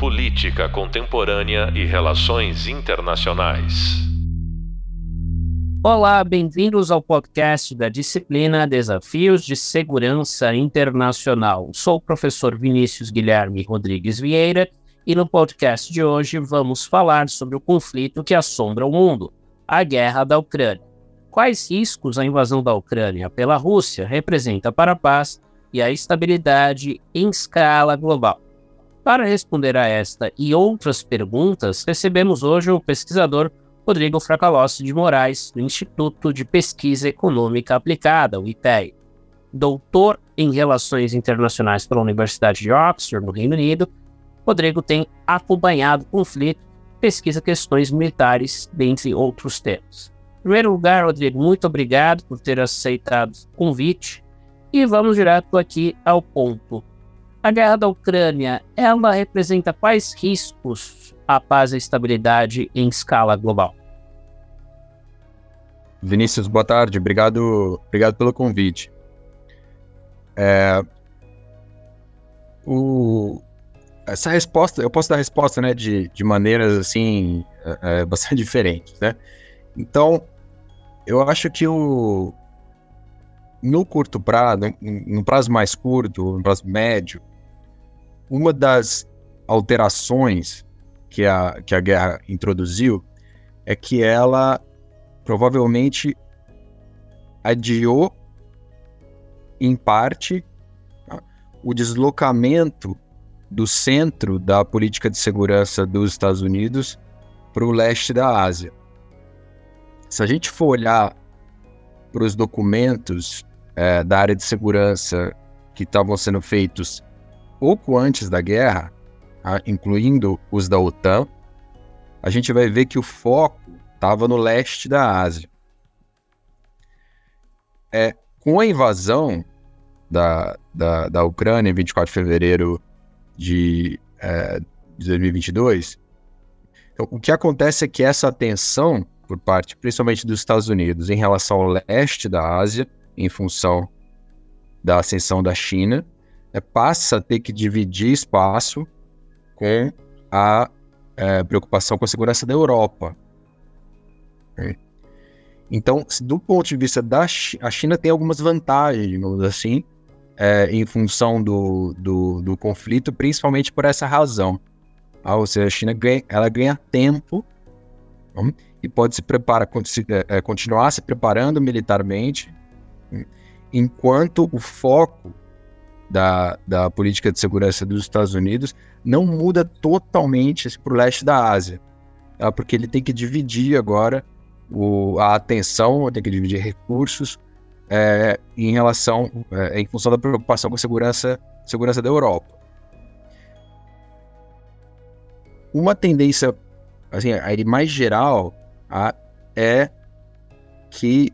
Política Contemporânea e Relações Internacionais. Olá, bem-vindos ao podcast da disciplina Desafios de Segurança Internacional. Sou o professor Vinícius Guilherme Rodrigues Vieira e no podcast de hoje vamos falar sobre o conflito que assombra o mundo, a guerra da Ucrânia. Quais riscos a invasão da Ucrânia pela Rússia representa para a paz e a estabilidade em escala global? Para responder a esta e outras perguntas, recebemos hoje o pesquisador Rodrigo Fracalossi de Moraes, do Instituto de Pesquisa Econômica Aplicada, o IPEA. Doutor em Relações Internacionais pela Universidade de Oxford, no Reino Unido, Rodrigo tem acompanhado o conflito, pesquisa questões militares, dentre outros temas. Em primeiro lugar, Rodrigo, muito obrigado por ter aceitado o convite e vamos direto aqui ao ponto. A guerra da Ucrânia, ela representa quais riscos à paz e estabilidade em escala global? Vinícius, boa tarde. Obrigado, obrigado pelo convite. É, o, essa resposta, eu posso dar resposta, né, de, de maneiras assim é, é bastante diferentes, né? Então, eu acho que o no curto prazo, no prazo mais curto, no prazo médio, uma das alterações que a, que a guerra introduziu é que ela provavelmente adiou, em parte, o deslocamento do centro da política de segurança dos Estados Unidos para o leste da Ásia. Se a gente for olhar para os documentos é, da área de segurança que estavam sendo feitos pouco antes da guerra, incluindo os da OTAN, a gente vai ver que o foco estava no leste da Ásia. É, com a invasão da, da, da Ucrânia em 24 de fevereiro de, é, de 2022, então, o que acontece é que essa atenção por parte, principalmente dos Estados Unidos, em relação ao leste da Ásia, em função da ascensão da China, é, passa a ter que dividir espaço com a é, preocupação com a segurança da Europa. Então, do ponto de vista da China, a China tem algumas vantagens, digamos assim, é, em função do, do, do, conflito, principalmente por essa razão. Ah, ou seja, a China ganha, ela ganha tempo hum, e pode se preparar, é, é, continuar se preparando militarmente, hum, enquanto o foco da, da política de segurança dos Estados Unidos não muda totalmente para o leste da Ásia, tá? porque ele tem que dividir agora o, a atenção, tem que dividir recursos é, em relação, é, em função da preocupação com a segurança, segurança da Europa. Uma tendência, assim, mais geral, a, é que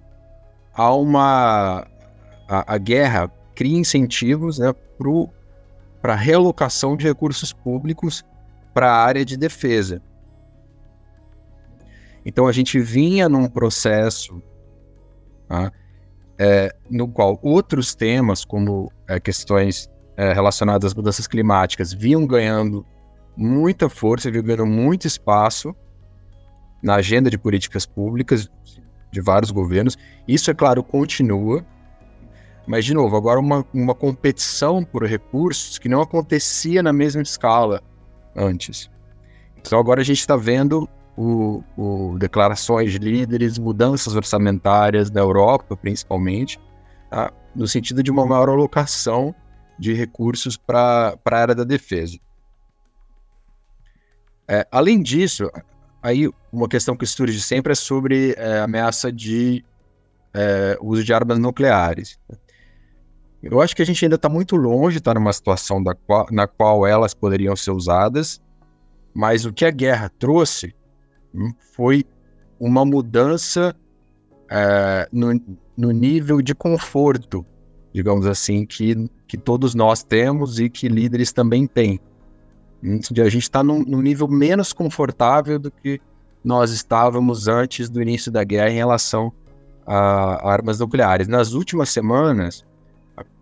há uma a, a guerra cria incentivos né, para a realocação de recursos públicos para a área de defesa. Então a gente vinha num processo tá, é, no qual outros temas, como é, questões é, relacionadas às mudanças climáticas, vinham ganhando muita força, vinham ganhando muito espaço na agenda de políticas públicas de vários governos. Isso, é claro, continua, mas, de novo, agora uma, uma competição por recursos que não acontecia na mesma escala antes. Então, agora a gente está vendo o, o, declarações de líderes, mudanças orçamentárias da Europa, principalmente, tá? no sentido de uma maior alocação de recursos para a área da defesa. É, além disso, aí uma questão que surge sempre é sobre é, ameaça de é, uso de armas nucleares. Eu acho que a gente ainda está muito longe estar numa situação qual, na qual elas poderiam ser usadas, mas o que a guerra trouxe hum, foi uma mudança é, no, no, nível de conforto, digamos assim, que, que todos nós temos e que líderes também têm. Hum, a gente está num, num nível menos confortável do que nós estávamos antes do início da guerra em relação a armas nucleares. Nas últimas semanas,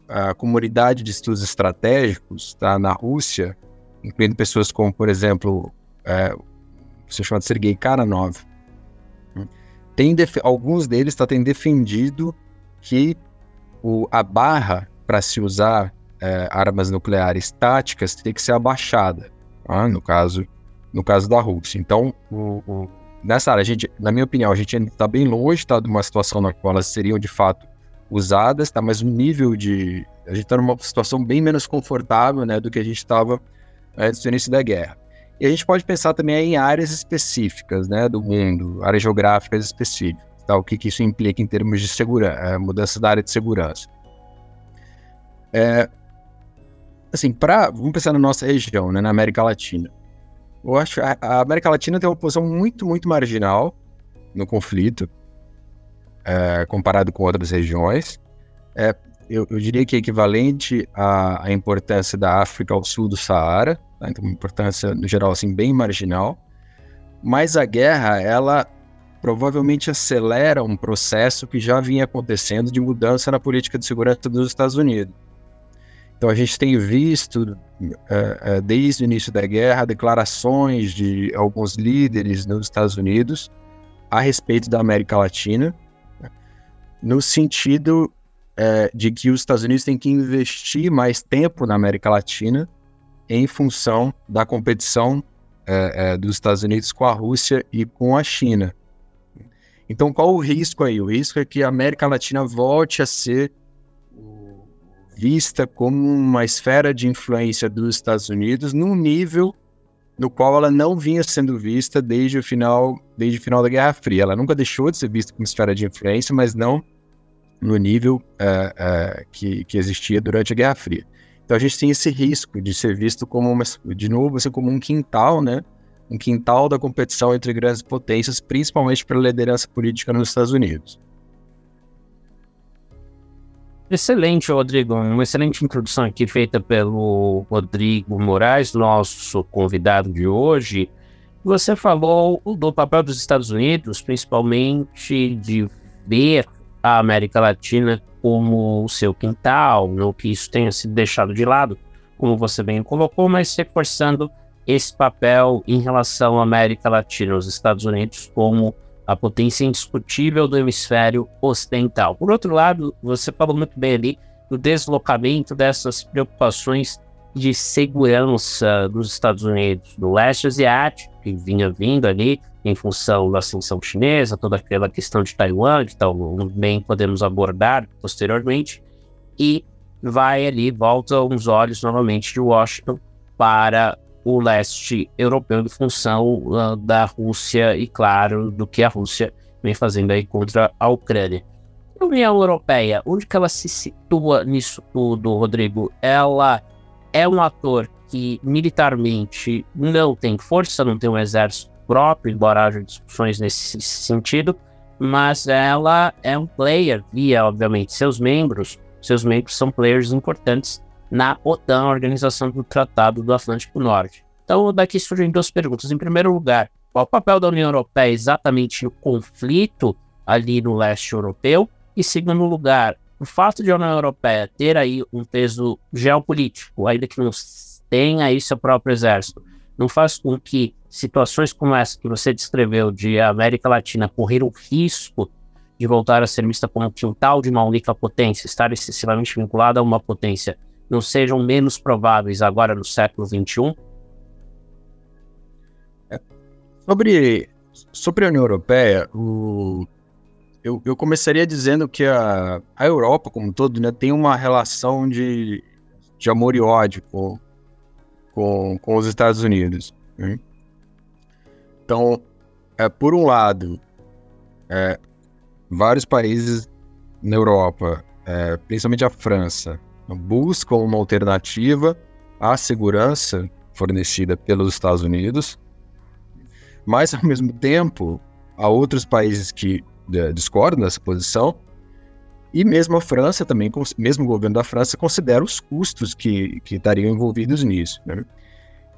a comunidade de estudos estratégicos tá, na Rússia incluindo pessoas como, por exemplo, é, se chama de Sergei Karanov. Tem alguns deles tá, têm defendido que o, a barra para se usar é, armas nucleares táticas tem que ser abaixada, tá? no caso no caso da Rússia. Então, o, o, nessa área, a gente, na minha opinião, a gente ainda está bem longe tá, de uma situação na qual elas seriam de fato usadas, tá? mas o nível de. A gente está numa situação bem menos confortável né, do que a gente estava antes do início da guerra. E a gente pode pensar também em áreas específicas né, do mundo, áreas geográficas específicas, tá? o que, que isso implica em termos de segurança, é, mudança da área de segurança. É, assim, pra, vamos pensar na nossa região, né, na América Latina. Eu acho que a América Latina tem uma posição muito, muito marginal no conflito, é, comparado com outras regiões. É, eu, eu, diria que é equivalente à, à, importância da África ao sul do Saara, tá? então uma importância, no geral, assim, bem marginal. Mas a guerra, ela provavelmente acelera um processo que já vinha acontecendo de mudança na política de segurança dos Estados Unidos. Então a gente tem visto, uh, uh, desde o início da guerra, declarações de alguns líderes nos Estados Unidos a respeito da América Latina, no sentido uh, de que os Estados Unidos têm que investir mais tempo na América Latina em função da competição dos Estados Unidos com a Rússia e com a China. Então, qual o risco aí? O risco é que a América Latina volte a ser vista como uma esfera de influência dos Estados Unidos num nível no qual ela não vinha sendo vista desde o final, desde o final da Guerra Fria. Ela nunca deixou de ser vista como esfera de influência, mas não no nível uh, uh, que, que existia durante a Guerra Fria. Então a gente tem esse risco de ser visto como uma, de novo, assim, como um quintal, né? Um quintal da competição entre grandes potências, principalmente pela liderança política nos Estados Unidos. Excelente, Rodrigo. Uma excelente introdução aqui feita pelo Rodrigo Moraes, nosso convidado de hoje. Você falou do papel dos Estados Unidos, principalmente de ver a América Latina como o seu quintal, não que isso tenha sido deixado de lado, como você bem colocou, mas reforçando esse papel em relação à América Latina, os Estados Unidos como a potência indiscutível do hemisfério ocidental. Por outro lado, você falou muito bem ali do deslocamento dessas preocupações de segurança dos Estados Unidos, do leste asiático, que vinha vindo ali em função da ascensão chinesa, toda aquela questão de Taiwan, que também podemos abordar posteriormente, e vai ali, volta uns olhos novamente de Washington para o leste europeu em função uh, da Rússia e, claro, do que a Rússia vem fazendo aí contra a Ucrânia. A União Europeia, onde que ela se situa nisso tudo, Rodrigo? Ela é um ator que militarmente não tem força, não tem um exército próprio, embora haja discussões nesse sentido, mas ela é um player via, obviamente, seus membros. Seus membros são players importantes na OTAN, Organização do Tratado do Atlântico Norte. Então, daqui surgem duas perguntas. Em primeiro lugar, qual o papel da União Europeia exatamente no conflito ali no leste europeu? E segundo lugar, o fato de a União Europeia ter aí um peso geopolítico, ainda que não tenha aí seu próprio exército, não faz com que situações como essa que você descreveu de América Latina correr o risco de voltar a ser vista como um quintal de uma única potência, estar excessivamente vinculada a uma potência não sejam menos prováveis agora no século XXI? É. Sobre, sobre a União Europeia, o, eu, eu começaria dizendo que a, a Europa, como um todo, né, tem uma relação de, de amor e ódio com, com, com os Estados Unidos. Né? Então, é, por um lado, é, vários países na Europa, é, principalmente a França, buscam uma alternativa à segurança fornecida pelos Estados Unidos, mas ao mesmo tempo há outros países que discordam dessa posição e mesmo a França também, mesmo o governo da França considera os custos que, que estariam envolvidos nisso. Né?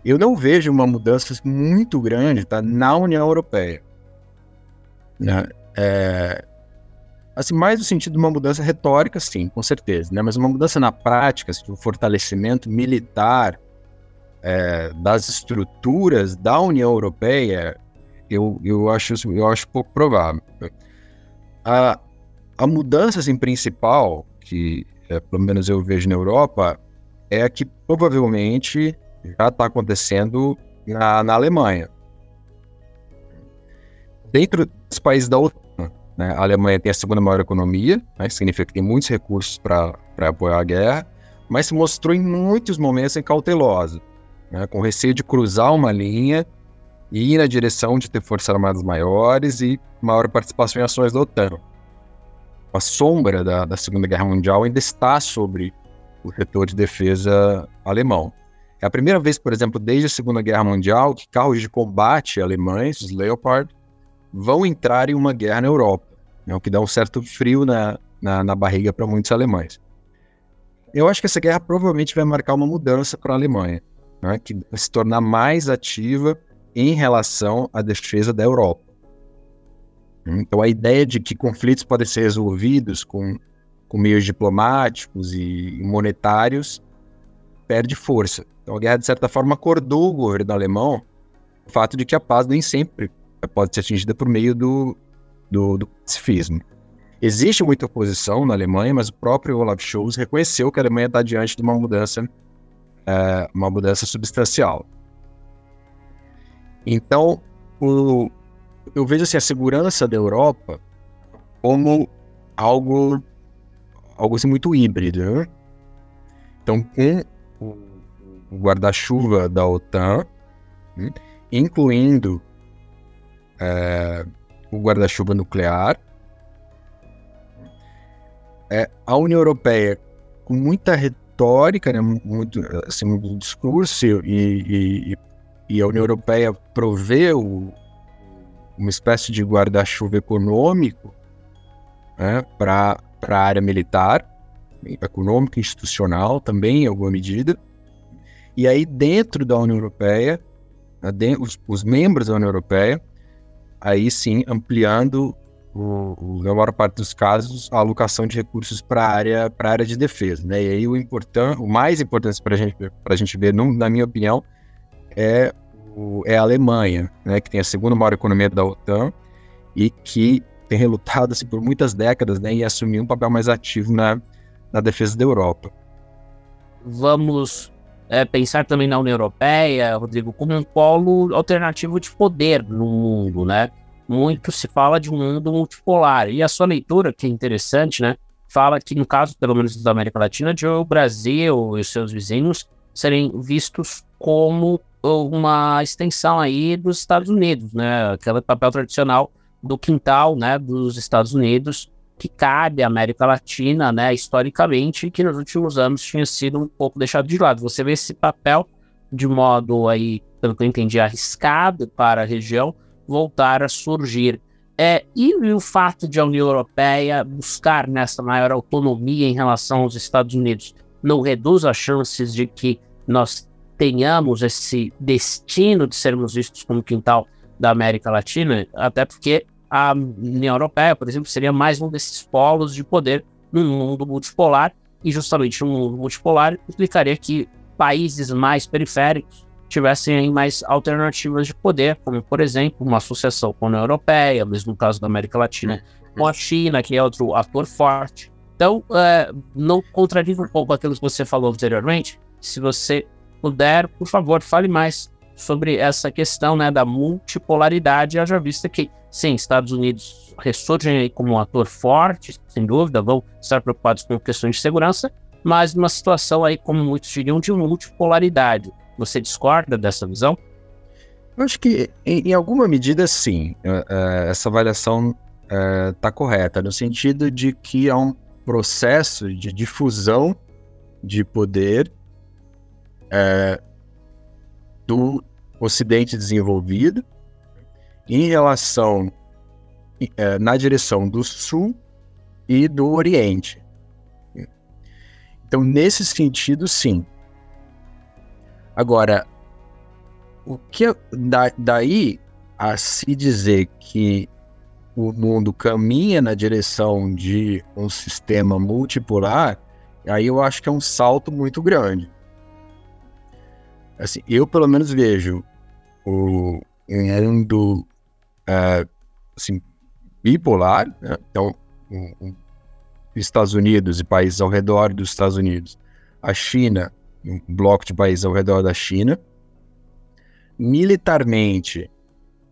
Eu não vejo uma mudança muito grande tá, na União Europeia. Né? É, Assim, mais no sentido de uma mudança retórica, sim, com certeza, né? Mas uma mudança na prática, assim, um fortalecimento militar é, das estruturas da União Europeia, eu, eu, acho, eu acho pouco provável. A, a mudança assim, principal, que é, pelo menos eu vejo na Europa, é que provavelmente já está acontecendo na, na Alemanha. Dentro dos países da OTAN, né, a Alemanha tem a segunda maior economia, né, significa que tem muitos recursos para apoiar a guerra, mas se mostrou em muitos momentos cautelosa, né, com receio de cruzar uma linha e ir na direção de ter forças armadas maiores e maior participação em ações da OTAN. A sombra da, da Segunda Guerra Mundial ainda está sobre o setor de defesa alemão. É a primeira vez, por exemplo, desde a Segunda Guerra Mundial, que carros de combate alemães, os Leopard, vão entrar em uma guerra na Europa, né, o que dá um certo frio na, na, na barriga para muitos alemães. Eu acho que essa guerra provavelmente vai marcar uma mudança para a Alemanha, né, que vai se tornar mais ativa em relação à defesa da Europa. Então, a ideia de que conflitos podem ser resolvidos com, com meios diplomáticos e monetários perde força. Então, a guerra, de certa forma, acordou o governo alemão o fato de que a paz nem sempre pode ser atingida por meio do, do, do pacifismo. Existe muita oposição na Alemanha, mas o próprio Olaf Scholz reconheceu que a Alemanha está diante de uma mudança, é, uma mudança substancial. Então, o, eu vejo assim, a segurança da Europa como algo, algo assim, muito híbrido. Né? Então, com o, guarda-chuva da OTAN, né? incluindo é, o guarda-chuva nuclear. É, a União Europeia, com muita retórica, né, muito, assim, muito discurso, e, e, e a União Europeia proveu uma espécie de guarda-chuva econômico né, para a área militar, econômico, institucional também, em alguma medida. E aí, dentro da União Europeia, né, os, os membros da União Europeia aí sim ampliando, o, o, na maior parte dos casos, a alocação de recursos para a área, área de defesa. Né? E aí o, important, o mais importante para gente, a gente ver, no, na minha opinião, é, o, é a Alemanha, né? que tem a segunda maior economia da OTAN e que tem relutado assim, por muitas décadas né? e assumir um papel mais ativo na, na defesa da Europa. Vamos é, pensar também na União Europeia, Rodrigo, como um polo alternativo de poder no mundo, né? Muito se fala de um mundo multipolar. E a sua leitura, que é interessante, né? Fala que, no caso, pelo menos da América Latina, de o Brasil e os seus vizinhos serem vistos como uma extensão aí dos Estados Unidos, né? Aquele papel tradicional do quintal, né, dos Estados Unidos, que cabe à América Latina, né, historicamente, que nos últimos anos tinha sido um pouco deixado de lado. Você vê esse papel de modo aí, pelo que eu entendi, arriscado para a região voltar a surgir. É, e o fato de a União Europeia buscar nessa maior autonomia em relação aos Estados Unidos não reduz as chances de que nós tenhamos esse destino de sermos vistos como quintal da América Latina, até porque a União Europeia, por exemplo, seria mais um desses polos de poder no mundo multipolar, e justamente um mundo multipolar implicaria que países mais periféricos tivessem mais alternativas de poder, como, por exemplo, uma associação com a União Europeia, mesmo no caso da América Latina, com a China, que é outro ator forte. Então, é, não contradiz um pouco aquilo que você falou anteriormente? Se você puder, por favor, fale mais sobre essa questão né, da multipolaridade, haja vista que, sim, Estados Unidos ressurgem como um ator forte, sem dúvida, vão estar preocupados com questões de segurança, mas numa situação aí, como muitos diriam, de multipolaridade. Você discorda dessa visão? Eu acho que, em, em alguma medida, sim. Uh, essa avaliação está uh, correta, no sentido de que há um processo de difusão de poder uh, do Ocidente desenvolvido em relação é, na direção do Sul e do Oriente. Então, nesse sentido, sim. Agora, o que da, daí a se dizer que o mundo caminha na direção de um sistema multipolar, aí eu acho que é um salto muito grande. Assim, eu pelo menos vejo o mundo uh, assim, bipolar, né? então Estados Unidos e países ao redor dos Estados Unidos, a China, um bloco de países ao redor da China, militarmente,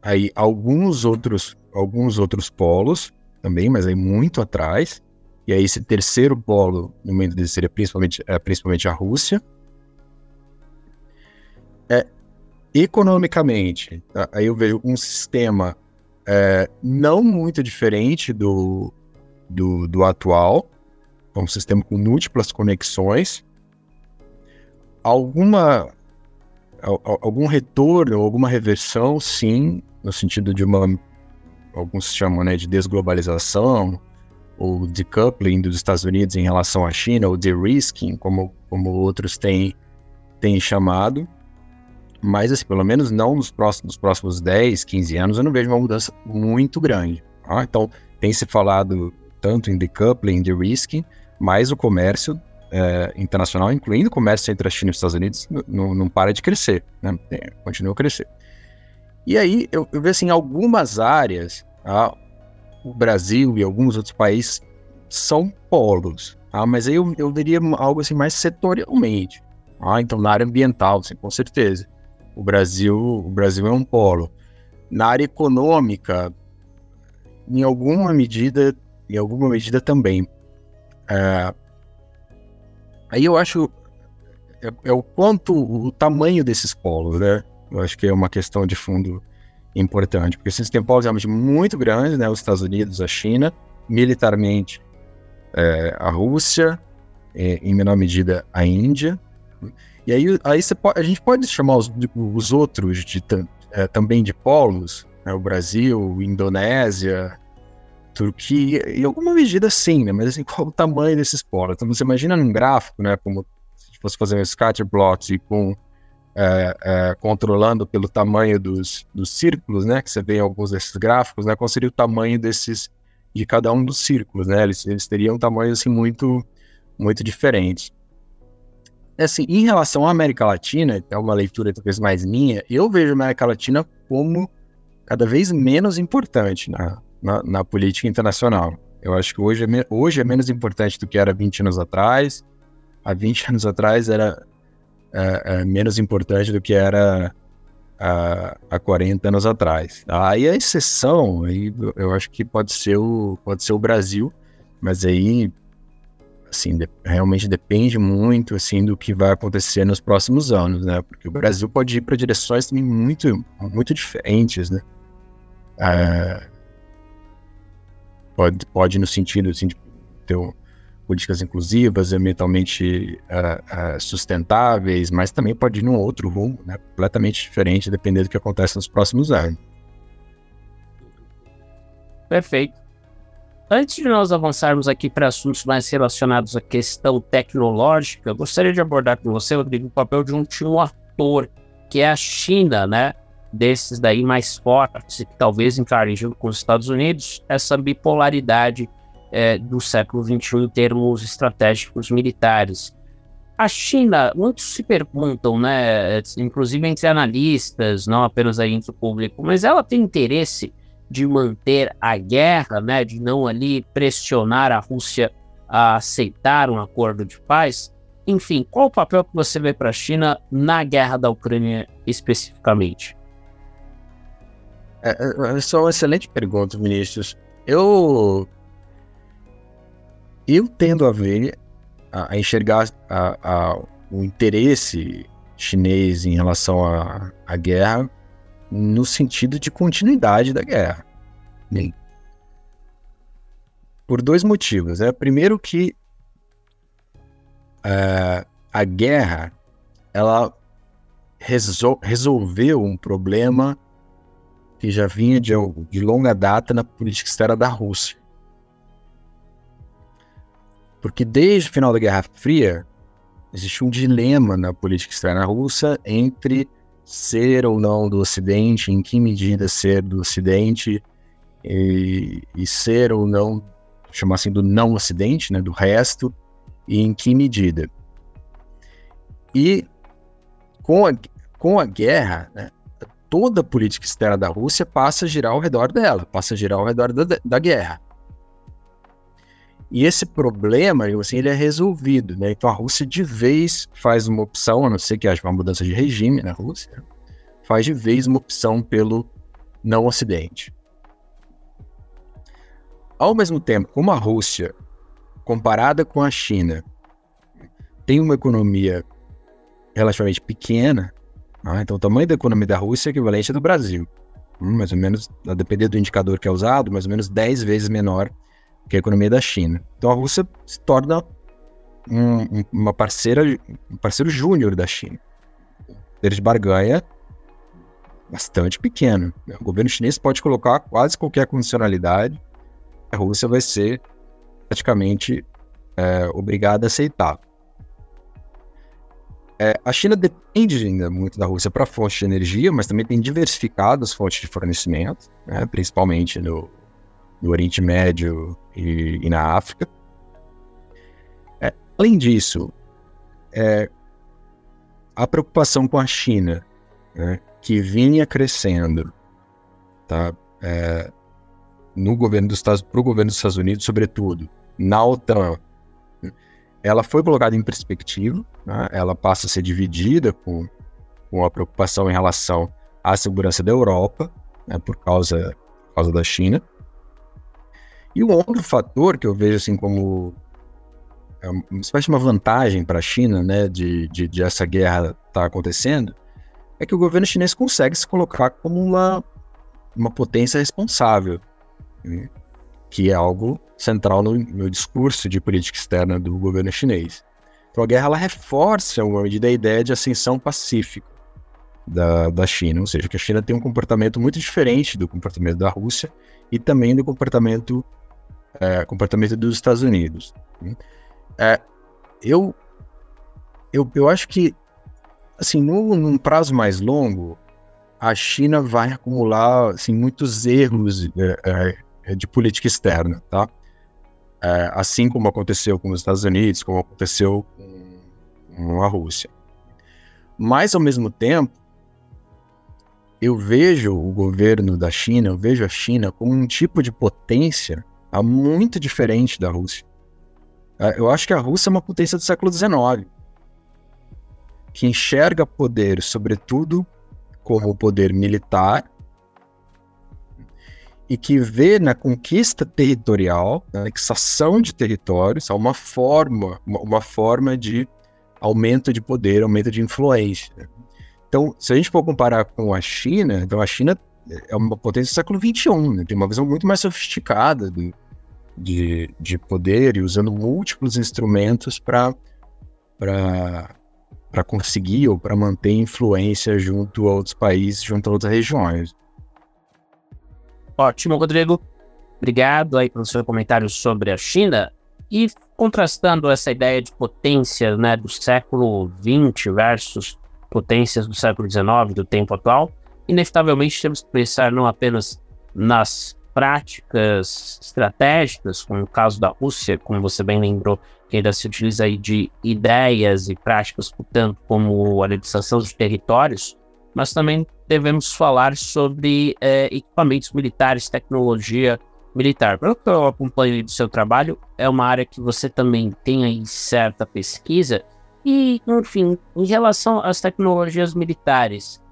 aí alguns outros, alguns outros polos também, mas aí muito atrás, e aí esse terceiro polo, no momento dele, seria principalmente, é, principalmente a Rússia. Economicamente, aí eu vejo um sistema é, não muito diferente do, do, do atual, é um sistema com múltiplas conexões, alguma algum retorno, alguma reversão, sim, no sentido de uma alguns chamam né, de desglobalização ou decoupling dos Estados Unidos em relação à China, ou de-risking, como, como outros têm, têm chamado. Mas, assim, pelo menos não nos próximos, nos próximos 10, 15 anos, eu não vejo uma mudança muito grande. Tá? Então, tem se falado tanto em decoupling, de-risking, mas o comércio é, internacional, incluindo o comércio entre a China e os Estados Unidos, não para de crescer, né? É, continua a crescer. E aí, eu, eu vejo assim, algumas áreas, tá? o Brasil e alguns outros países são polos, tá? mas aí eu, eu diria algo assim mais setorialmente. Tá? Então, na área ambiental, assim, com certeza. O Brasil, o Brasil é um polo. Na área econômica, em alguma medida, em alguma medida também. É, aí eu acho é, é, o quanto o tamanho desses polos, né? Eu acho que é uma questão de fundo importante, porque esses têm polos realmente muito grandes, né? Os Estados Unidos, a China, militarmente é, a Rússia, é, em menor medida a Índia. E aí, aí pode, a gente pode chamar os, os outros de, é, também de polos, né? o Brasil, Indonésia, Turquia, em alguma medida sim, né? Mas assim, qual o tamanho desses polos? Então você imagina num gráfico, né? Como se fosse fazer um scatter plot e com é, é, controlando pelo tamanho dos, dos círculos, né? Que você vê em alguns desses gráficos, né? Qual seria o tamanho desses de cada um dos círculos, né? Eles, eles teriam tamanhos assim muito muito diferentes. Assim, em relação à América Latina, é uma leitura talvez mais minha, eu vejo a América Latina como cada vez menos importante na, na, na política internacional. Eu acho que hoje é, hoje é menos importante do que era 20 anos atrás. Há 20 anos atrás era é, é menos importante do que era há, há 40 anos atrás. Aí a exceção, aí eu acho que pode ser o, pode ser o Brasil, mas aí assim, de, realmente depende muito assim do que vai acontecer nos próximos anos, né? Porque o Brasil pode ir para direções também muito, muito diferentes, né? É, pode, pode no sentido assim, de ter políticas inclusivas, ambientalmente uh, uh, sustentáveis, mas também pode ir num outro rumo, né, completamente diferente, dependendo do que acontece nos próximos anos. Perfeito. Antes de nós avançarmos aqui para assuntos mais relacionados à questão tecnológica, eu gostaria de abordar com você, Rodrigo, o papel de um último ator, que é a China, né? Desses daí mais fortes, que talvez encarem junto com os Estados Unidos, essa bipolaridade é, do século XXI em termos estratégicos militares. A China, muitos se perguntam, né, inclusive entre analistas, não apenas aí entre o público, mas ela tem interesse de manter a guerra, né, de não ali pressionar a Rússia a aceitar um acordo de paz? Enfim, qual o papel que você vê para a China na guerra da Ucrânia especificamente? É, é, é uma excelente pergunta, Vinícius. Eu eu tendo a ver, a, a enxergar a, a, o interesse chinês em relação à guerra no sentido de continuidade da guerra. Por dois motivos. É, primeiro que uh, a guerra ela resol resolveu um problema que já vinha de, de longa data na política externa da Rússia. Porque desde o final da Guerra Fria, existe um dilema na política externa russa entre ser ou não do Ocidente, em que medida ser do Ocidente, e, e ser ou não, chamar assim, do não Ocidente, né, do resto, e em que medida. E com a, com a guerra, né, toda a política externa da Rússia passa a girar ao redor dela, passa a girar ao redor da, da guerra. E esse problema, assim, ele é resolvido, né? Então a Rússia de vez faz uma opção, a não ser que haja uma mudança de regime na Rússia, faz de vez uma opção pelo não Ocidente. Ao mesmo tempo, como a Rússia, comparada com a China, tem uma economia relativamente pequena, né? então o tamanho da economia da Rússia é equivalente ao do Brasil. Hum, mais ou menos, a depender do indicador que é usado, mais ou menos 10 vezes menor que a economia da China. Então a Rússia se torna um, uma parceira, um parceiro júnior da China. O poder de barganha bastante pequeno. O governo chinês pode colocar quase qualquer condicionalidade, a Rússia vai ser praticamente é, obrigada a aceitar. É, a China depende ainda muito da Rússia para fontes de energia, mas também tem diversificado as fontes de fornecimento, né, principalmente no, no, Oriente Médio e, e na África. É, além disso, é, a preocupação com a China, né, que vinha crescendo, tá, é, no governo dos Estados, para o governo dos Estados Unidos, sobretudo, na OTAN, ela foi colocada em perspectiva, né? ela passa a ser dividida com, com a preocupação em relação à segurança da Europa, né? por, causa, por causa da China. E um outro fator que eu vejo assim como é uma espécie de uma vantagem para a China, né, de, de, de essa guerra estar tá acontecendo, é que o governo chinês consegue se colocar como uma, uma potência responsável que é algo central no, no, discurso de política externa do governo chinês. Então a guerra ela reforça, uma medida, a ideia de ascensão pacífica da, da China, ou seja, que a China tem um comportamento muito diferente do comportamento da Rússia e também do comportamento, é, comportamento dos Estados Unidos. É, eu, eu, eu acho que, assim, no, num prazo mais longo, a China vai acumular assim, muitos erros é, é de política externa, tá? É, assim como aconteceu com os Estados Unidos, como aconteceu com a Rússia. Mas, ao mesmo tempo, eu vejo o governo da China, eu vejo a China como um tipo de potência muito diferente da Rússia. É, eu acho que a Rússia é uma potência do século XIX, que enxerga poder, sobretudo, como poder militar e que vê na conquista territorial, na anexação de territórios, uma forma, uma, forma de aumento de poder, aumento de influência. Então, se a gente for comparar com a China, então a China é uma potência do século XXI, né? tem uma visão muito mais sofisticada do, de, de poder e usando múltiplos instrumentos para para conseguir ou para manter influência junto a outros países, junto a outras regiões. Ótimo, Rodrigo. Obrigado aí pelo seu comentário sobre a China. E contrastando essa ideia de potência né, do século XX versus potências do século XIX, do tempo atual, inevitavelmente temos que pensar não apenas nas práticas estratégicas, como o caso da Rússia, como você bem lembrou, que ainda se utiliza aí de ideias e práticas, portanto, como a legislação de territórios, mas também devemos falar sobre é, equipamentos militares, tecnologia militar. Pelo que eu acompanho do seu trabalho, é uma área que você também tem aí certa pesquisa. E, enfim, em relação às tecnologias militares,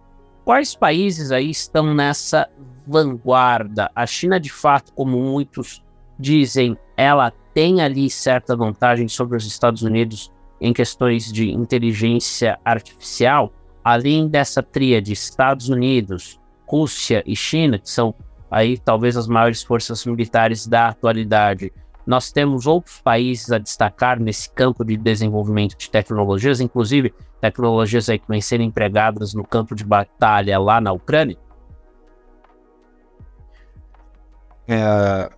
quais países aí estão nessa vanguarda? A China, de fato, como muitos dizem, ela tem ali certa vantagem sobre os Estados Unidos em questões de inteligência artificial além dessa tríade Estados Unidos, Rússia e China, que são aí talvez as maiores forças militares da atualidade, nós temos outros países a destacar nesse campo de desenvolvimento de tecnologias, inclusive tecnologias aí que vêm sendo empregadas no campo de batalha lá na Ucrânia? É,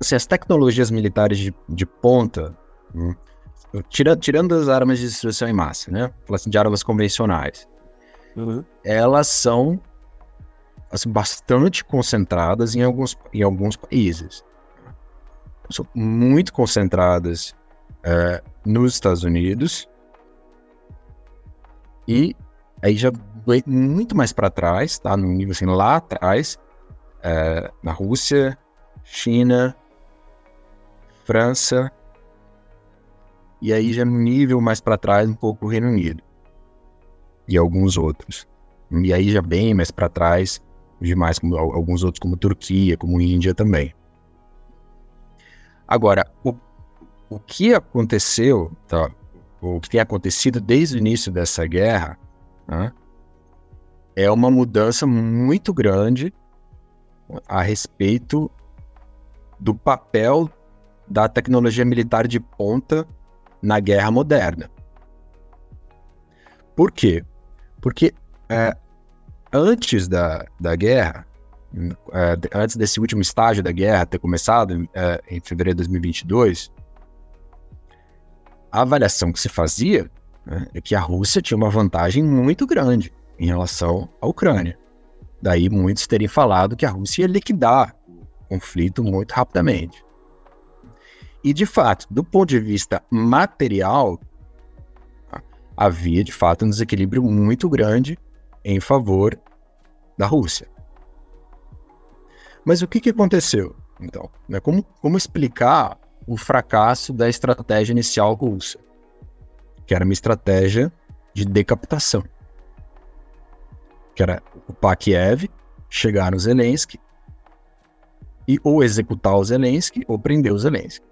assim, as tecnologias militares de, de ponta, hum, Tira, tirando as armas de destruição em massa, né? Assim, de armas convencionais. Uhum. Elas são assim, bastante concentradas em alguns, em alguns países. São muito concentradas é, nos Estados Unidos. E aí já muito mais para trás, tá? No nível assim, lá atrás, é, na Rússia, China, França, e aí já no nível mais para trás, um pouco o Reino Unido e alguns outros. E aí já bem mais para trás, demais como alguns outros como Turquia, como Índia também. Agora, o, o que aconteceu, tá? o que tem acontecido desde o início dessa guerra, né, é uma mudança muito grande a respeito do papel da tecnologia militar de ponta na guerra moderna. Por quê? Porque é, antes da, da guerra, é, antes desse último estágio da guerra ter começado é, em fevereiro de 2022, a avaliação que se fazia né, é que a Rússia tinha uma vantagem muito grande em relação à Ucrânia. Daí muitos terem falado que a Rússia ia liquidar o conflito muito rapidamente. E de fato, do ponto de vista material, havia de fato um desequilíbrio muito grande em favor da Rússia. Mas o que, que aconteceu, então? Né, como, como explicar o fracasso da estratégia inicial russa? Que era uma estratégia de decapitação. Que era ocupar Kiev, chegar no Zelensky e ou executar o Zelensky ou prender o Zelensky.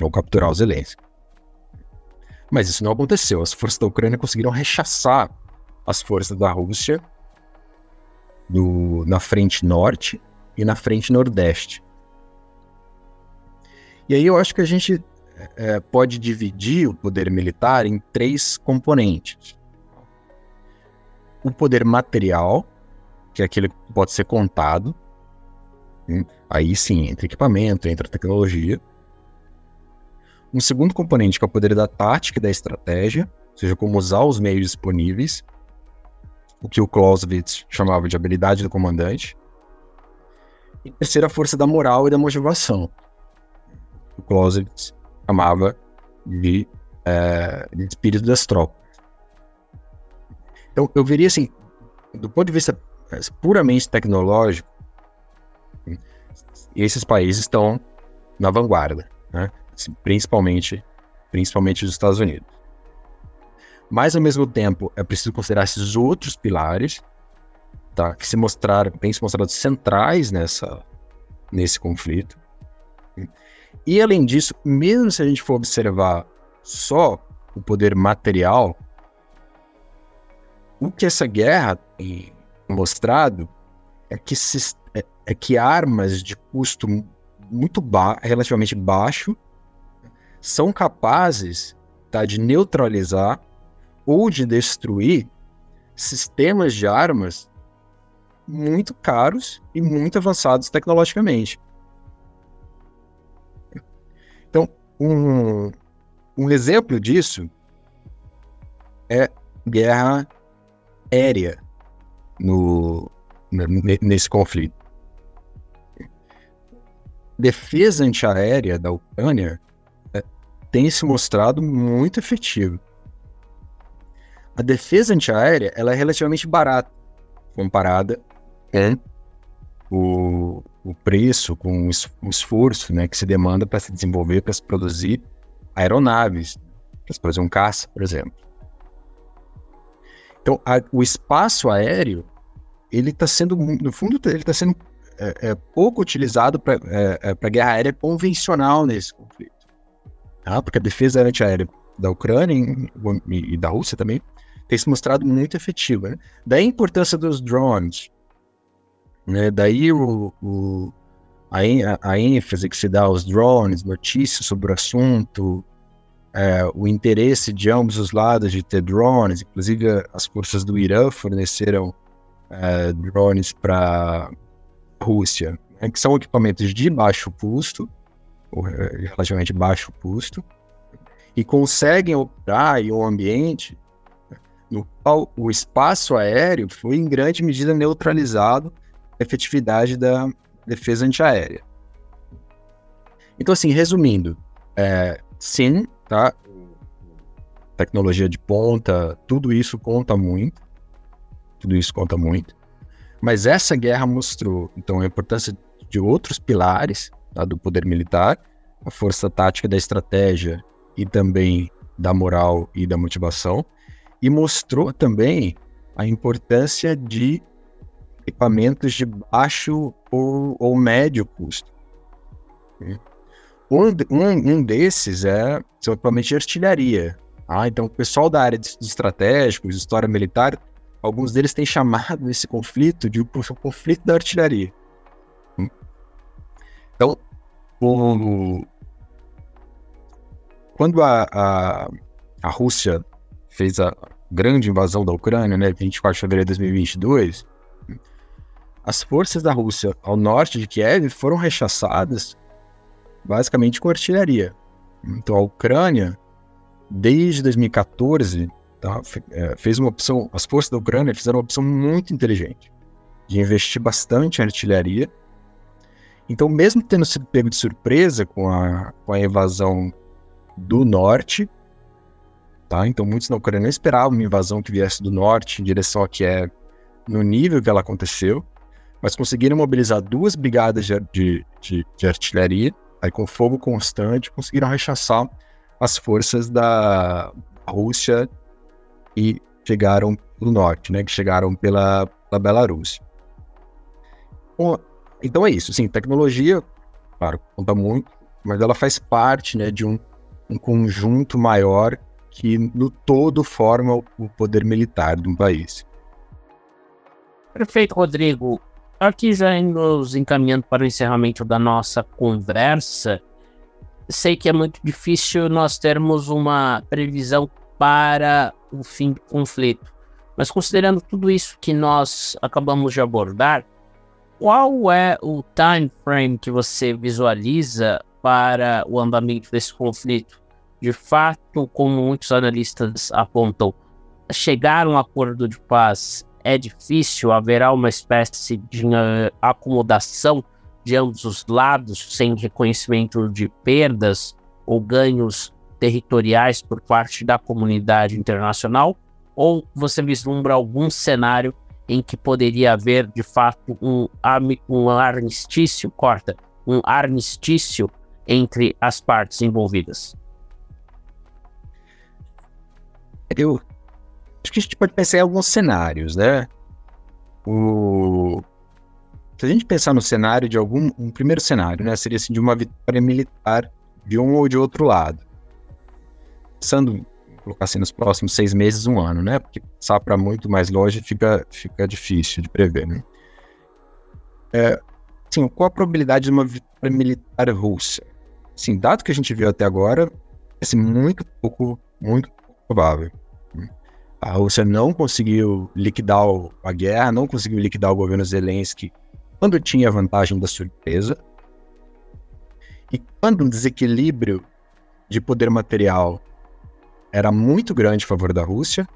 Ou capturar o Zelensky. Mas isso não aconteceu. As forças da Ucrânia conseguiram rechaçar as forças da Rússia no, na frente norte e na frente nordeste. E aí eu acho que a gente é, pode dividir o poder militar em três componentes. O poder material, que é aquele que pode ser contado. Hum, aí sim, entra equipamento, entra tecnologia. Um segundo componente que é o poder da tática e da estratégia, ou seja, como usar os meios disponíveis, o que o Clausewitz chamava de habilidade do comandante. E terceira, a força da moral e da motivação, o Clausewitz chamava de, é, de espírito das tropas. Então, eu veria assim, do ponto de vista é, puramente tecnológico, esses países estão na vanguarda, né? principalmente, principalmente os Estados Unidos. Mas, ao mesmo tempo, é preciso considerar esses outros pilares tá, que se mostraram, têm se mostrado centrais nessa, nesse conflito. E, além disso, mesmo se a gente for observar só o poder material, o que essa guerra tem mostrado é que, se, é, é que armas de custo muito ba relativamente baixo são capazes tá, de neutralizar ou de destruir sistemas de armas muito caros e muito avançados tecnologicamente. Então, um, um exemplo disso é guerra aérea no, nesse conflito. Defesa antiaérea da Ucrânia tem se mostrado muito efetivo. A defesa antiaérea ela é relativamente barata comparada com o, o preço, com o esforço né, que se demanda para se desenvolver, para se produzir aeronaves, para se produzir um caça, por exemplo. Então, a, o espaço aéreo, ele está sendo, no fundo, ele está sendo é, é, pouco utilizado para é, é guerra aérea convencional nesse conflito tá? porque a defesa antiaérea da Ucrânia e, e da Rússia também tem se mostrado muito efetiva. Né? Daí a importância dos drones, né? daí o, o a, a, ênfase que se dá aos drones, notícias sobre o assunto, é, o interesse de ambos os lados de ter drones, inclusive as forças do Irã forneceram é, drones para a Rússia, né? que são equipamentos de baixo custo, relativamente baixo custo, e conseguem operar em um ambiente no qual o espaço aéreo foi em grande medida neutralizado a efetividade da defesa antiaérea. Então, assim, resumindo, é, sim, tá? Tecnologia de ponta, tudo isso conta muito, tudo isso conta muito. Mas essa guerra mostrou, então, a importância de outros pilares tá, do poder militar, a força tática da estratégia e também da moral e da motivação, e mostrou também a importância de equipamentos de baixo ou, ou médio custo. Um, um, um desses é equipamentos de artilharia. Ah, então, o pessoal da área de, estratégicos, história militar, alguns deles têm chamado esse conflito de o, o conflito da artilharia. Então, o, quando a, a, a Rússia fez a grande invasão da Ucrânia, né, 24 de fevereiro de 2022, as forças da Rússia ao norte de Kiev foram rechaçadas basicamente com artilharia. Então a Ucrânia, desde 2014, tá, é, fez uma opção, as forças da Ucrânia fizeram uma opção muito inteligente de investir bastante em artilharia. Então, mesmo tendo sido pego de surpresa com a, com a invasão do norte, tá? Então, muitos na Ucrânia não esperavam uma invasão que viesse do norte em direção a Kiev no nível que ela aconteceu, mas conseguiram mobilizar duas brigadas de, de, de, de artilharia, aí com fogo constante, conseguiram rechaçar as forças da Rússia e chegaram do norte, né? Que chegaram pela, pela Belarus. Bom, então é isso, sim, tecnologia, claro, conta muito, mas ela faz parte, né, de um, um conjunto maior que no todo forma o poder militar de um país. Perfeito, Rodrigo. Aqui já nos encaminhando para o encerramento da nossa conversa, sei que é muito difícil nós termos uma previsão para o fim do conflito, mas considerando tudo isso que nós acabamos de abordar, qual é o time frame que você visualiza para o andamento desse conflito? De fato, como muitos analistas apontam, chegar a um acordo de paz é difícil, haverá uma espécie de uh, acomodação de ambos os lados, sem reconhecimento de perdas ou ganhos territoriais por parte da comunidade internacional? Ou você vislumbra algum cenário em que poderia haver, de fato, um, um armistício, corta, um armistício entre as partes envolvidas? Eu acho que a gente pode pensar em alguns cenários, né? O... Se a gente pensar no cenário de algum. Um primeiro cenário, né? Seria assim, de uma vitória militar de um ou de outro lado. Pensando, colocar assim, nos próximos seis meses, um ano, né? Porque passar para muito mais longe fica, fica difícil de prever, né? É, assim, qual a probabilidade de uma vitória militar russa? Assim, dado que a gente viu até agora, é muito pouco, muito provável. A Rússia não conseguiu liquidar a guerra, não conseguiu liquidar o governo Zelensky quando tinha a vantagem da surpresa. E quando o desequilíbrio de poder material era muito grande a favor da Rússia,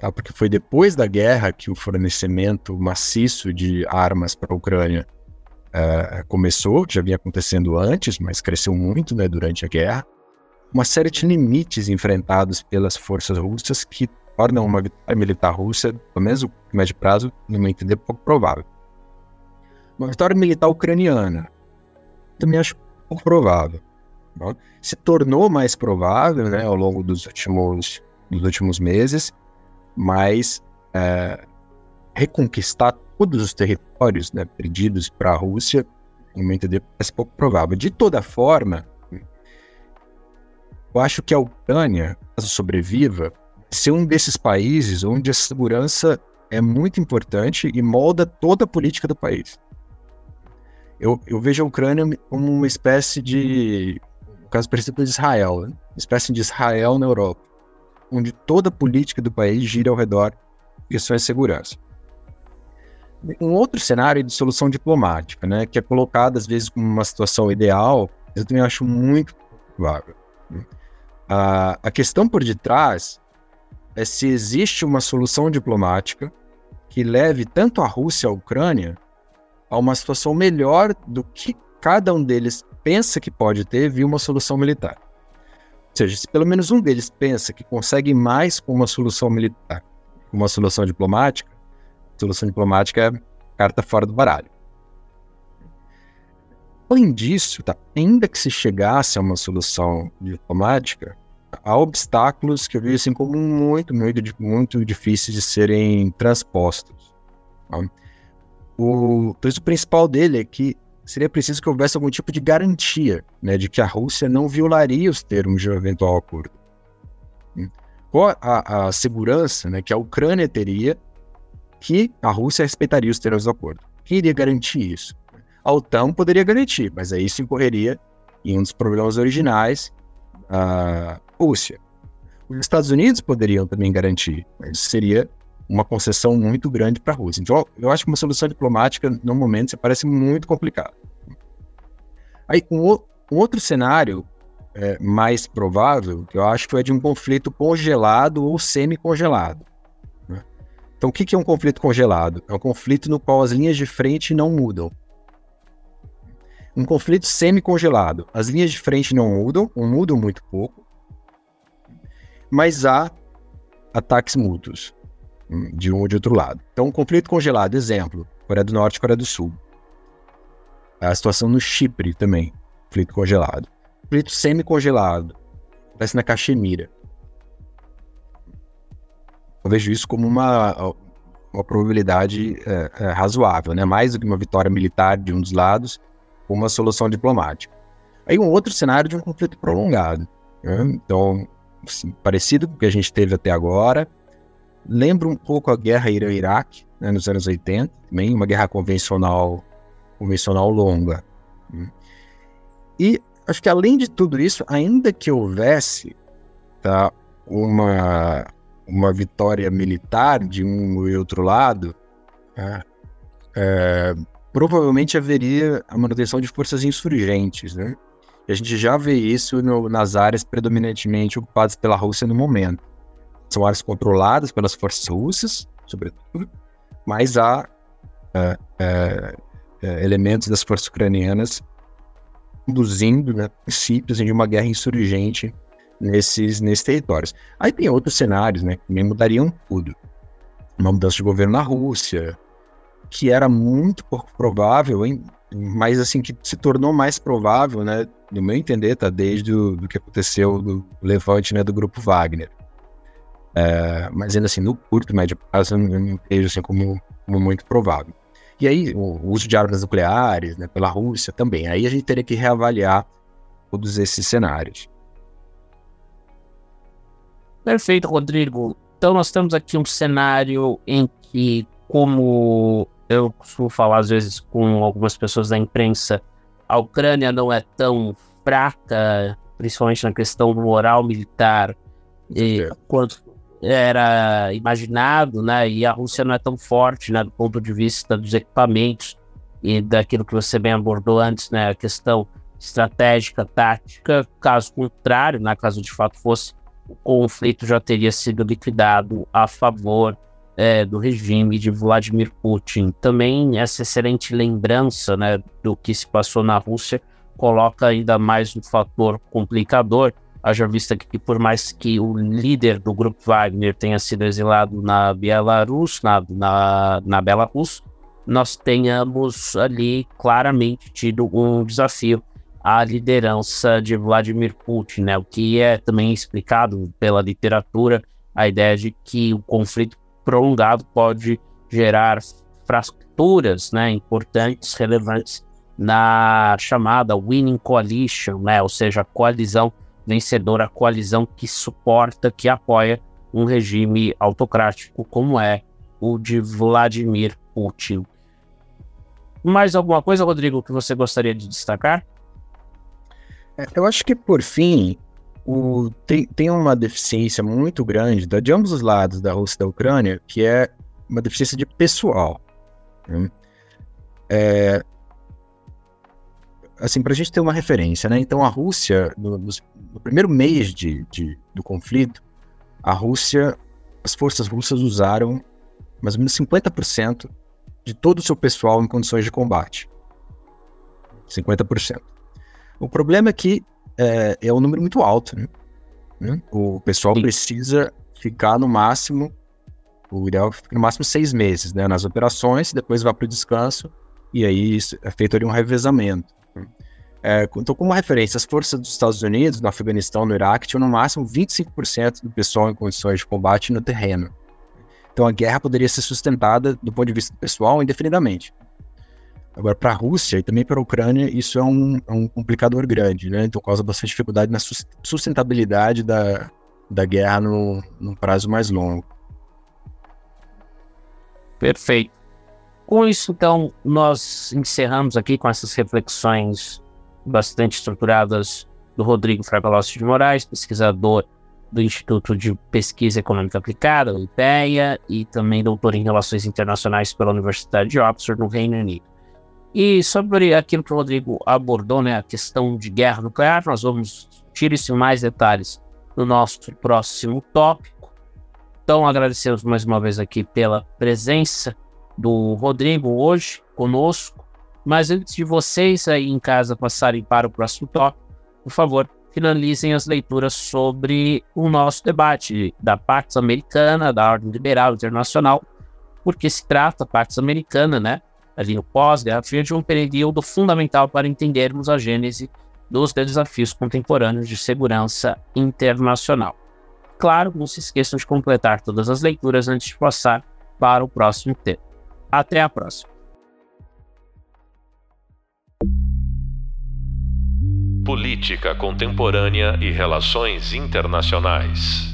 tá? porque foi depois da guerra que o fornecimento maciço de armas para a Ucrânia uh, começou, já vinha acontecendo antes, mas cresceu muito né, durante a guerra. Uma série de limites enfrentados pelas forças russas que tornam uma vitória militar russa, pelo menos no médio prazo, no meu entender, pouco provável. Uma vitória militar ucraniana, também acho pouco provável. Tá? Se tornou mais provável né, ao longo dos últimos, dos últimos meses, mas é, reconquistar todos os territórios né, perdidos para a Rússia, no meu entender, parece pouco provável. De toda forma, eu acho que a Ucrânia, caso sobreviva, ser um desses países onde a segurança é muito importante e molda toda a política do país. Eu, eu vejo a Ucrânia como uma espécie de, no caso parecido de Israel, né? uma espécie de Israel na Europa, onde toda a política do país gira ao redor de questões de segurança. Um outro cenário de solução diplomática, né, que é colocado às vezes como uma situação ideal, eu também acho muito provável. Né? A, a questão por detrás é se existe uma solução diplomática que leve tanto a Rússia e a Ucrânia a uma situação melhor do que cada um deles pensa que pode ter via uma solução militar. Ou seja, se pelo menos um deles pensa que consegue mais com uma solução militar, uma solução diplomática, solução diplomática é carta fora do baralho. Além disso, tá, ainda que se chegasse a uma solução diplomática, há obstáculos que eu vejo assim como muito, muito, muito difíceis de serem transpostos. Tá? O texto principal dele é que seria preciso que houvesse algum tipo de garantia né, de que a Rússia não violaria os termos de um eventual acordo. Qual a, a segurança né, que a Ucrânia teria que a Rússia respeitaria os termos do acordo? Quem iria garantir isso? A OTAN poderia garantir, mas aí isso incorreria em um dos problemas originais da Rússia. Os Estados Unidos poderiam também garantir, mas seria uma concessão muito grande para a Rússia. Então, eu acho que uma solução diplomática, no momento, parece muito complicado. Aí, um, um outro cenário é, mais provável, que eu acho que é de um conflito congelado ou semi-congelado. Né? Então, o que, que é um conflito congelado? É um conflito no qual as linhas de frente não mudam. Um conflito semi-congelado. As linhas de frente não mudam, ou mudam muito pouco, mas há ataques mútuos de um ou de outro lado. Então, um conflito congelado, exemplo, Coreia do Norte e Coreia do Sul. A situação no Chipre também, conflito congelado. Conflito semi-congelado, acontece na Caxemira. Eu vejo isso como uma, uma probabilidade é, é, razoável, né? mais do que uma vitória militar de um dos lados, uma solução diplomática. Aí um outro cenário de um conflito prolongado. Né? Então, assim, parecido com o que a gente teve até agora, lembra um pouco a guerra Irã-Iraque, né, nos anos 80, também uma guerra convencional, convencional longa. Né. E acho que além de tudo isso, ainda que houvesse tá, uma, uma vitória militar de um e outro lado, é, é, provavelmente haveria a manutenção de forças insurgentes, né? E a gente já vê isso no, nas áreas predominantemente ocupadas pela Rússia no momento são áreas controladas pelas forças russas, sobretudo, mas há é, é, é, elementos das forças ucranianas induzindo né, princípios de uma guerra insurgente nesses, nesses territórios. Aí tem outros cenários né, que mudariam tudo. Uma mudança de governo na Rússia, que era muito pouco provável, hein, mas assim que se tornou mais provável, né, no meu entender, tá, desde o do que aconteceu do levante né, do grupo Wagner. É, mas ainda assim, no curto médio prazo, eu não vejo assim como, como, muito provável. E aí, o uso de armas nucleares né, pela Rússia também. Aí a gente teria que reavaliar todos esses cenários. Perfeito, Rodrigo. Então, nós temos aqui um cenário em que, como eu costumo falar às vezes com algumas pessoas da imprensa, a Ucrânia não é tão fraca, principalmente na questão moral militar, e, quanto era imaginado, né? E a Rússia não é tão forte, né? Do ponto de vista dos equipamentos e daquilo que você bem abordou antes, né? A questão estratégica, tática. Caso contrário, né? Caso de fato fosse, o conflito já teria sido liquidado a favor é, do regime de Vladimir Putin. Também essa excelente lembrança, né? Do que se passou na Rússia coloca ainda mais um fator complicador Haja vista que, por mais que o líder do grupo Wagner tenha sido exilado na Belarus, na, na, na Belarus, nós tenhamos ali claramente tido um desafio à liderança de Vladimir Putin, né? o que é também explicado pela literatura, a ideia de que o conflito prolongado pode gerar fraturas né, importantes, relevantes na chamada Winning Coalition, né, ou seja, a coalizão vencedora, a coalizão que suporta, que apoia um regime autocrático como é o de Vladimir Putin. Mais alguma coisa, Rodrigo, que você gostaria de destacar? É, eu acho que, por fim, o, tem, tem uma deficiência muito grande de ambos os lados da Rússia e da Ucrânia, que é uma deficiência de pessoal. Né? É, assim, para a gente ter uma referência, né? Então, a Rússia, no, no primeiro mês de, de, do conflito, a Rússia, as forças russas usaram mais ou menos 50% de todo o seu pessoal em condições de combate. 50%. O problema é que é, é um número muito alto, né? O pessoal Sim. precisa ficar no máximo o ideal é no máximo seis meses, né, nas operações, depois vai para o descanso, e aí é feito ali um revezamento. É, então, como referência, as forças dos Estados Unidos, no Afeganistão, no Iraque, tinham no máximo 25% do pessoal em condições de combate no terreno. Então, a guerra poderia ser sustentada, do ponto de vista pessoal, indefinidamente. Agora, para a Rússia e também para a Ucrânia, isso é um, é um, complicador grande, né? Então, causa bastante dificuldade na sustentabilidade da, da guerra no, no prazo mais longo. Perfeito. Com isso, então, nós encerramos aqui com essas reflexões bastante estruturadas do Rodrigo Fragalossi de Moraes, pesquisador do Instituto de Pesquisa Econômica Aplicada, o IPEA, e também doutor em Relações Internacionais pela Universidade de Oxford, no Reino Unido. E sobre aquilo que o Rodrigo abordou, né, a questão de guerra nuclear, nós vamos discutir isso mais detalhes no nosso próximo tópico. Então, agradecemos mais uma vez aqui pela presença do Rodrigo hoje conosco. Mas antes de vocês aí em casa passarem para o próximo tópico, por favor, finalizem as leituras sobre o nosso debate da Pax Americana, da Ordem Liberal Internacional, porque se trata, Pax Americana, né, ali no pós-Guerra Fria, de um período fundamental para entendermos a gênese dos desafios contemporâneos de segurança internacional. Claro, não se esqueçam de completar todas as leituras antes de passar para o próximo tema. Até a próxima. Política Contemporânea e Relações Internacionais.